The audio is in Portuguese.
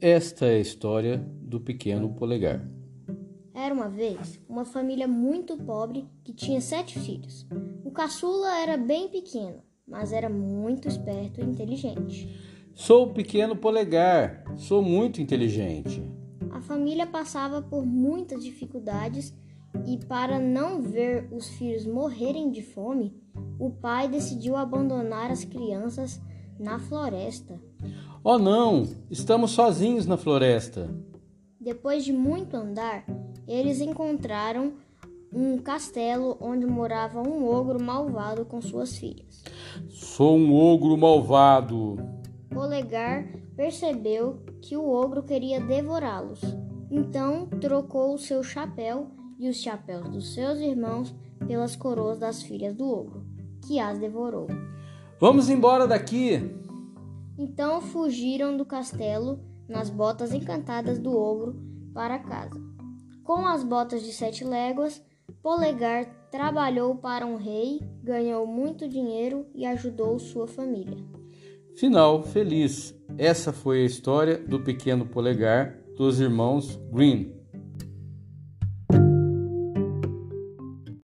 esta é a história do pequeno polegar. Era uma vez uma família muito pobre que tinha sete filhos. O caçula era bem pequeno, mas era muito esperto e inteligente. Sou o pequeno polegar, sou muito inteligente. A família passava por muitas dificuldades e, para não ver os filhos morrerem de fome, o pai decidiu abandonar as crianças na floresta. Oh não, estamos sozinhos na floresta. Depois de muito andar, eles encontraram um castelo onde morava um ogro malvado com suas filhas. Sou um ogro malvado. Polegar percebeu que o ogro queria devorá-los. Então trocou o seu chapéu e os chapéus dos seus irmãos pelas coroas das filhas do ogro, que as devorou. Vamos embora daqui! Então fugiram do castelo nas botas encantadas do ogro para casa. Com as botas de sete léguas, Polegar trabalhou para um rei, ganhou muito dinheiro e ajudou sua família. Final feliz. Essa foi a história do pequeno Polegar dos irmãos Green.